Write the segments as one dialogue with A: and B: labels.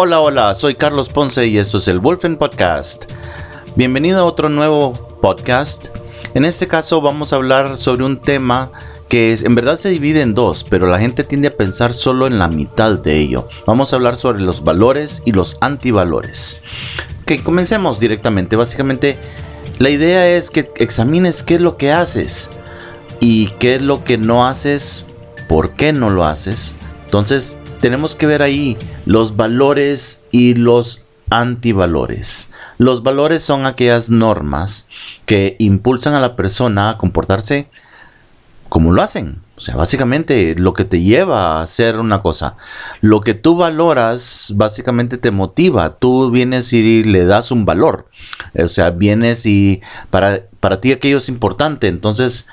A: Hola, hola, soy Carlos Ponce y esto es el Wolfen Podcast. Bienvenido a otro nuevo podcast. En este caso vamos a hablar sobre un tema que en verdad se divide en dos, pero la gente tiende a pensar solo en la mitad de ello. Vamos a hablar sobre los valores y los antivalores. Que comencemos directamente. Básicamente, la idea es que examines qué es lo que haces y qué es lo que no haces, por qué no lo haces. Entonces, tenemos que ver ahí los valores y los antivalores. Los valores son aquellas normas que impulsan a la persona a comportarse como lo hacen. O sea, básicamente lo que te lleva a hacer una cosa. Lo que tú valoras, básicamente te motiva. Tú vienes y le das un valor. O sea, vienes y para, para ti aquello es importante. Entonces,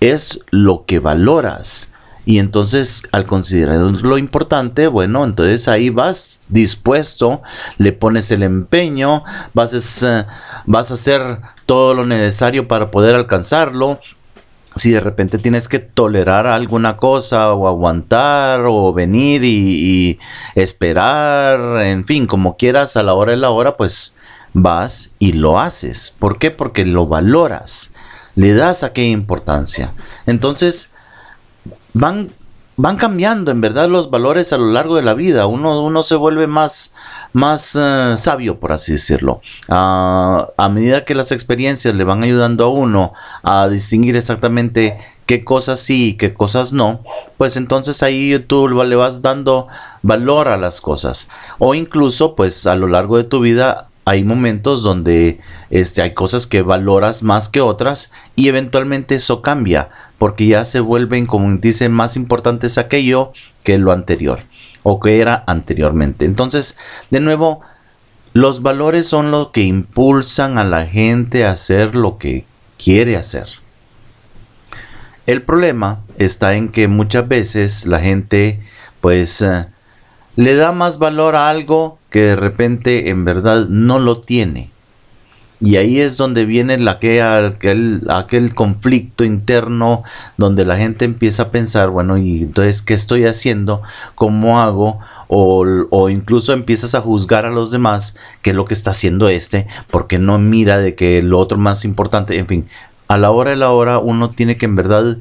A: es lo que valoras. Y entonces al considerar lo importante, bueno, entonces ahí vas dispuesto, le pones el empeño, vas a, vas a hacer todo lo necesario para poder alcanzarlo. Si de repente tienes que tolerar alguna cosa o aguantar o venir y, y esperar, en fin, como quieras a la hora de la hora, pues vas y lo haces. ¿Por qué? Porque lo valoras, le das aquella importancia. Entonces, van, van cambiando en verdad los valores a lo largo de la vida. Uno, uno se vuelve más, más eh, sabio, por así decirlo. Ah, a medida que las experiencias le van ayudando a uno a distinguir exactamente qué cosas sí y qué cosas no, pues entonces ahí tú le vas dando valor a las cosas. O incluso, pues a lo largo de tu vida hay momentos donde este, hay cosas que valoras más que otras y eventualmente eso cambia porque ya se vuelven, como dicen, más importantes aquello que lo anterior o que era anteriormente. Entonces, de nuevo, los valores son lo que impulsan a la gente a hacer lo que quiere hacer. El problema está en que muchas veces la gente pues eh, le da más valor a algo que de repente en verdad no lo tiene. Y ahí es donde viene la que, aquel, aquel conflicto interno donde la gente empieza a pensar, bueno, y entonces, ¿qué estoy haciendo? ¿Cómo hago? O, o, incluso empiezas a juzgar a los demás qué es lo que está haciendo este, porque no mira de que lo otro más importante, en fin, a la hora de la hora uno tiene que en verdad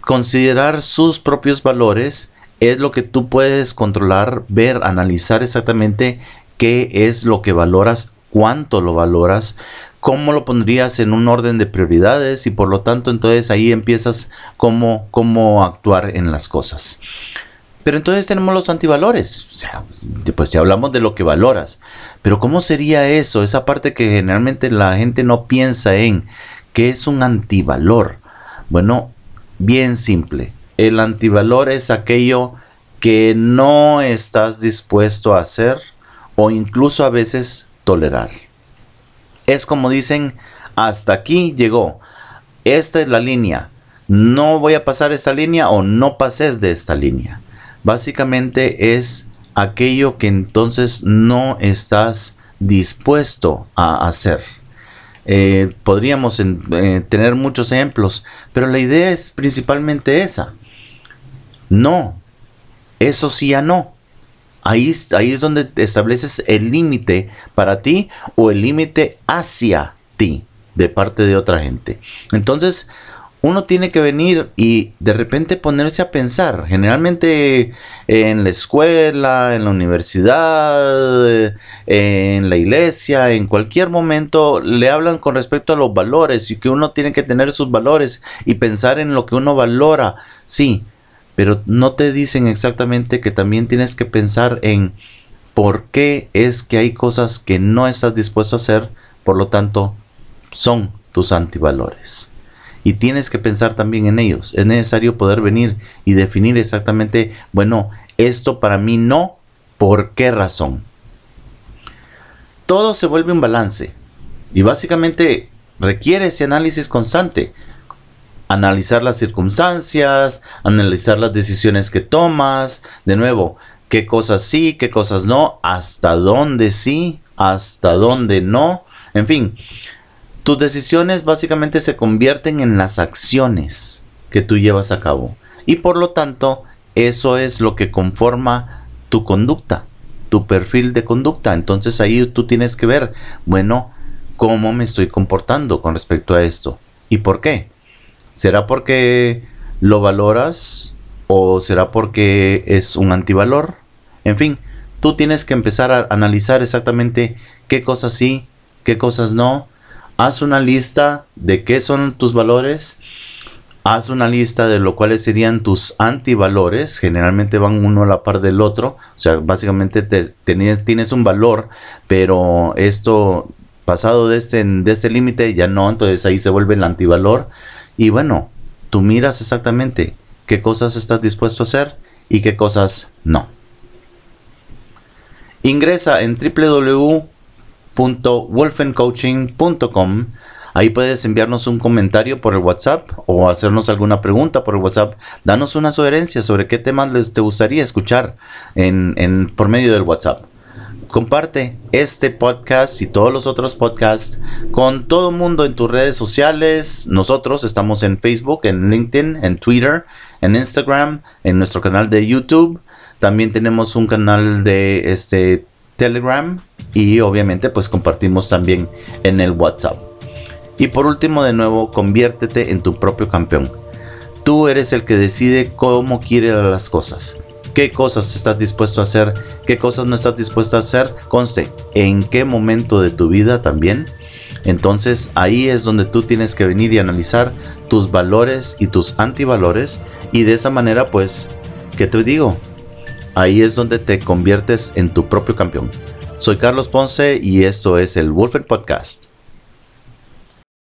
A: considerar sus propios valores es lo que tú puedes controlar, ver, analizar exactamente qué es lo que valoras, cuánto lo valoras, cómo lo pondrías en un orden de prioridades y por lo tanto entonces ahí empiezas cómo, cómo actuar en las cosas. Pero entonces tenemos los antivalores. O sea, pues ya hablamos de lo que valoras. Pero ¿cómo sería eso? Esa parte que generalmente la gente no piensa en. ¿Qué es un antivalor? Bueno, bien simple. El antivalor es aquello que no estás dispuesto a hacer o incluso a veces tolerar. Es como dicen, hasta aquí llegó. Esta es la línea. No voy a pasar esta línea o no pases de esta línea. Básicamente es aquello que entonces no estás dispuesto a hacer. Eh, podríamos eh, tener muchos ejemplos, pero la idea es principalmente esa. No, eso sí ya no. Ahí, ahí es donde estableces el límite para ti o el límite hacia ti de parte de otra gente. Entonces, uno tiene que venir y de repente ponerse a pensar. Generalmente en la escuela, en la universidad, en la iglesia, en cualquier momento le hablan con respecto a los valores y que uno tiene que tener sus valores y pensar en lo que uno valora. Sí, pero no te dicen exactamente que también tienes que pensar en por qué es que hay cosas que no estás dispuesto a hacer, por lo tanto, son tus antivalores. Y tienes que pensar también en ellos. Es necesario poder venir y definir exactamente, bueno, esto para mí no, ¿por qué razón? Todo se vuelve un balance y básicamente requiere ese análisis constante analizar las circunstancias, analizar las decisiones que tomas, de nuevo, qué cosas sí, qué cosas no, hasta dónde sí, hasta dónde no, en fin, tus decisiones básicamente se convierten en las acciones que tú llevas a cabo y por lo tanto eso es lo que conforma tu conducta. tu perfil de conducta. Entonces ahí tú tienes que ver, bueno, cómo me estoy comportando con respecto a esto y por qué. ¿Será porque lo valoras o será porque es un antivalor? En fin, tú tienes que empezar a analizar exactamente qué cosas sí, qué cosas no. Haz una lista de qué son tus valores. Haz una lista de lo cuales serían tus antivalores. Generalmente van uno a la par del otro. O sea, básicamente tienes, un valor, pero esto pasado de este, de este límite ya no. Entonces ahí se vuelve el antivalor. Y bueno, tú miras exactamente qué cosas estás dispuesto a hacer y qué cosas no. Ingresa en www.wolfencoaching.com. Ahí puedes enviarnos un comentario por el WhatsApp o hacernos alguna pregunta por el WhatsApp. Danos una sugerencia sobre qué temas les te gustaría escuchar en, por medio del WhatsApp. Comparte este podcast y todos los otros podcasts con todo el mundo en tus redes sociales. Nosotros estamos en Facebook, en LinkedIn, en Twitter, en Instagram, en nuestro canal de YouTube también tenemos un canal de este Telegram y obviamente pues compartimos también en el WhatsApp. Y por último de nuevo, conviértete en tu propio campeón. Tú eres el que decide cómo quiere las cosas. ¿Qué cosas estás dispuesto a hacer? ¿Qué cosas no estás dispuesto a hacer? Conste, ¿en qué momento de tu vida también? Entonces ahí es donde tú tienes que venir y analizar tus valores y tus antivalores y de esa manera pues, ¿qué te digo? Ahí es donde te conviertes en tu propio campeón. Soy Carlos Ponce y esto es el Wolfen Podcast.